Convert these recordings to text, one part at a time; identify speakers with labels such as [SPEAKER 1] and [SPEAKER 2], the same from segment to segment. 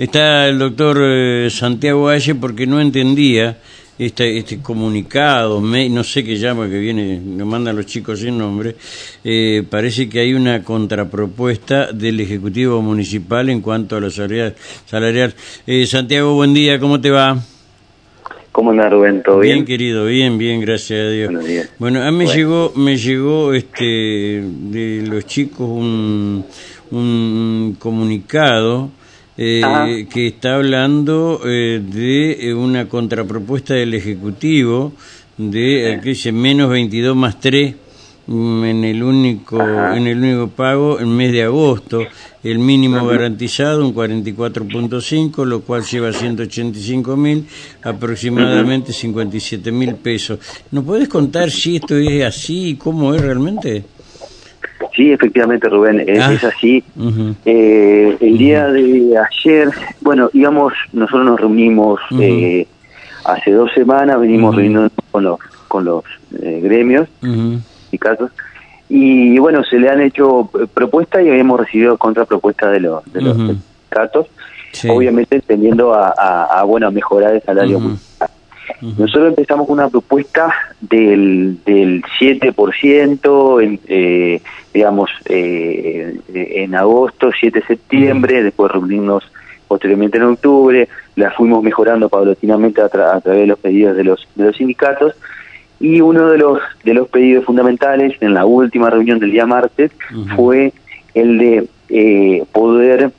[SPEAKER 1] Está el doctor eh, Santiago Valle porque no entendía este, este comunicado, no sé qué llama, que viene, lo mandan los chicos sin nombre, eh, parece que hay una contrapropuesta del Ejecutivo Municipal en cuanto a la salarial. salarial. Eh, Santiago, buen día, ¿cómo te va?
[SPEAKER 2] ¿Cómo anda Rubén? ¿Todo bien?
[SPEAKER 1] Bien, querido, bien, bien, gracias a Dios. Bueno, a mí me llegó, me llegó este, de los chicos un, un comunicado eh, que está hablando eh, de eh, una contrapropuesta del Ejecutivo de que dice menos 22 más 3 mm, en el único en el único pago en mes de agosto. El mínimo garantizado un 44.5 lo cual lleva a 185 mil aproximadamente 57 mil pesos. ¿nos puedes contar si esto es así y cómo es realmente?
[SPEAKER 2] Sí, efectivamente, Rubén, es, ah. así. eh, el día de ayer, bueno, digamos, nosotros nos reunimos eh, hace dos semanas, venimos reuniendo con los, con los eh, gremios, sindicatos, y bueno, se le han hecho propuestas y habíamos recibido contrapropuestas de los, de los sindicatos, obviamente tendiendo a, a, bueno, a mejorar el salario nosotros empezamos con una propuesta del, del 7%, en, eh, digamos, eh, en agosto, 7 de septiembre, después reunirnos posteriormente en octubre, la fuimos mejorando paulatinamente a, través de los pedidos de los, de los sindicatos, y uno de los, de los pedidos fundamentales en la última reunión del día martes fue el de eh, poder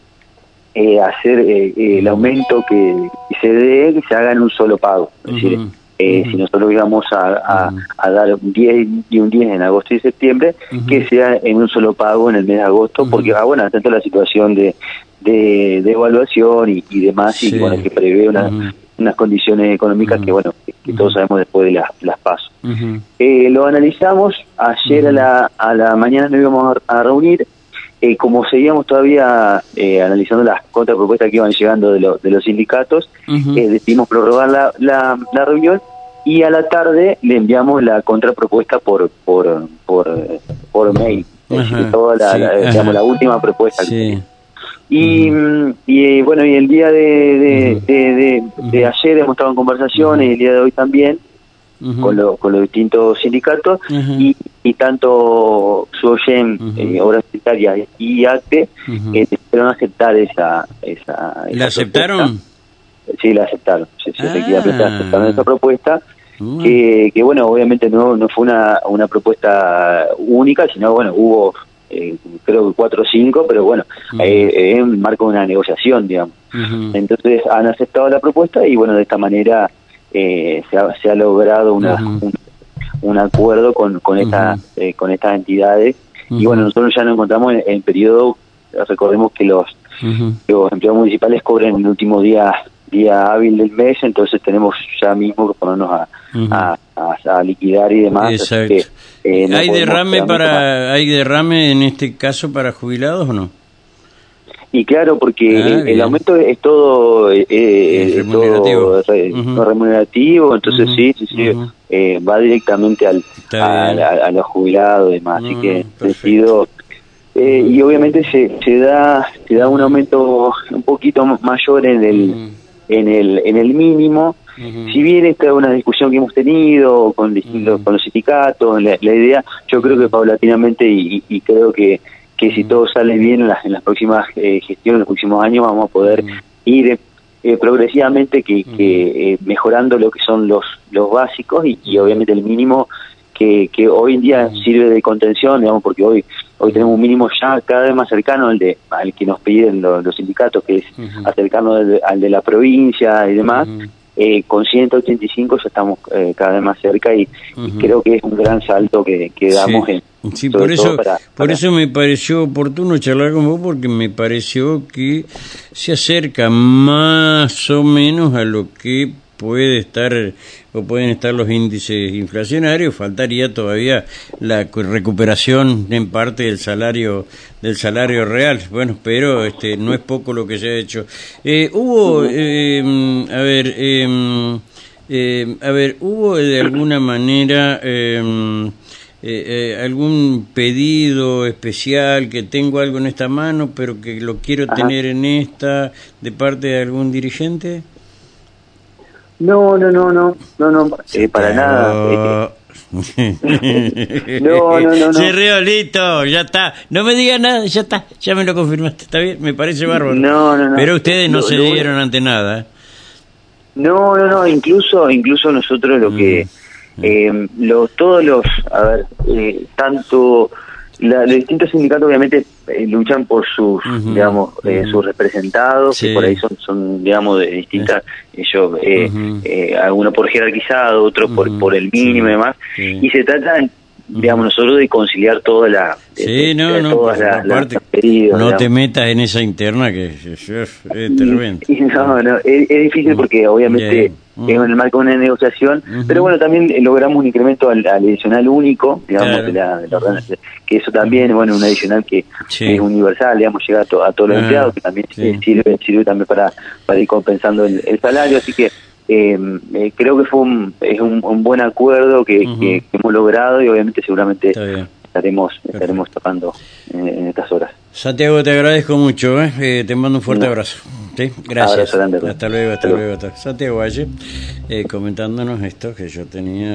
[SPEAKER 2] eh, hacer eh, el aumento que, se dé, que se haga en un solo pago. Es decir, eh, si nosotros íbamos a, a, dar un 10 y un 10 en agosto y septiembre, que sea en un solo pago en el mes de agosto, porque, ah, bueno, atento a la situación de, de, evaluación y, demás, y bueno, que prevé una, unas condiciones económicas que, bueno, que, todos sabemos después de las, las pasos. lo analizamos, ayer a, la, a la mañana nos íbamos a reunir, eh, como seguíamos todavía eh, analizando las contrapropuestas que iban llegando de, de los sindicatos, eh, decidimos prorrogar la, la, reunión y a la tarde le enviamos la contrapropuesta por por por, por mail, toda la, digamos, la última propuesta. Y, y bueno, y el día de, de, de, ayer hemos estado en conversaciones y el día de hoy también con, con los distintos sindicatos y, y tanto SUOYEM, eh, Obras Sanitarias y ACTE eh, aceptar esa, esa,
[SPEAKER 1] ¿La aceptaron?
[SPEAKER 2] Sí, la aceptaron. Sí, sí, ah. aceptaron esa propuesta. Que, que, bueno, obviamente no, no fue una, una propuesta única, sino bueno, hubo eh, creo que cuatro o cinco, pero bueno, eh, en marco de una negociación, digamos. Entonces han aceptado la propuesta y bueno, de esta manera eh, se, ha, se ha logrado una, un, acuerdo con, con, esta, eh, con estas entidades. Y bueno, nosotros ya nos encontramos en, el periodo, recordemos que los, los empleados municipales cobran el último día día hábil del mes, entonces tenemos ya mismo que ponernos a, a, liquidar y demás.
[SPEAKER 1] Eh, ¿Hay derrame para hay derrame en este caso para jubilados o no?
[SPEAKER 2] Y claro, porque ah, el, aumento es todo, eh, eh remunerativo. remunerativo, entonces sí, sí, sí, eh, va directamente al, a, los jubilados y demás, así que mm, decido eh, y obviamente se, se da se da un aumento un poquito mayor en el en el en el mínimo. Si bien esta es una discusión que hemos tenido con distintos con los sindicatos la, idea yo creo que paulatinamente y creo que que si todo sale bien en las, en las próximas eh, gestiones, en los próximos años, vamos a poder ir eh, progresivamente que, que eh, mejorando lo que son los, los básicos y, obviamente el mínimo que, que hoy en día sirve de contención, digamos, porque hoy hoy tenemos un mínimo ya cada vez más cercano al de al que nos piden los, sindicatos, que es acercarnos al de, la provincia y demás. Eh, con 185 ya estamos eh, cada vez más cerca y, creo que es un gran salto que, que damos en,
[SPEAKER 1] Sí, por eso, por eso me pareció oportuno charlar con vos porque me pareció que se acerca más o menos a lo que puede estar o pueden estar los índices inflacionarios. Faltaría todavía la recuperación en parte del salario del salario real. Bueno pero este no es poco lo que se ha hecho. Eh, hubo eh, a ver eh, a ver hubo de alguna manera eh, algún pedido especial, que tengo algo en esta mano, pero que lo quiero tener en esta, de parte de algún dirigente?
[SPEAKER 2] No, no, no, no, no, no, para nada.
[SPEAKER 1] no, no, no, no. Se rió, ya está. No me diga nada, ya está, ya me lo confirmaste, está bien, me parece bárbaro.
[SPEAKER 2] No, no, no.
[SPEAKER 1] Pero ustedes no, se dieron ante nada.
[SPEAKER 2] No, no, no, incluso, incluso nosotros lo que, mm. eh, todos los, a ver, eh, tanto los distintos sindicatos obviamente eh, luchan por sus, digamos, eh, sus representados, que por ahí son, son digamos, de distintas, ellos, eh, algunos por jerarquizado, otros por, por el mínimo y demás, y se trata digamos nosotros de conciliar toda la
[SPEAKER 1] sí no no todas no te metas en esa interna que es, es,
[SPEAKER 2] no no es, difícil porque obviamente en el marco de una negociación. Pero bueno también logramos un incremento al, adicional único digamos de la, que eso también bueno un adicional que es universal digamos llega a, a todos los empleados que también sirve sirve también para para ir compensando el, el salario. Así que Em, eh, creo que fue un, es un, buen acuerdo que, hemos logrado y obviamente seguramente estaremos estaremos tocando en, estas horas.
[SPEAKER 1] Santiago, te agradezco mucho, ¿eh? eh te mando un fuerte abrazo. Gracias. hasta luego, hasta, luego. Santiago Valle, eh, comentándonos esto que yo tenía.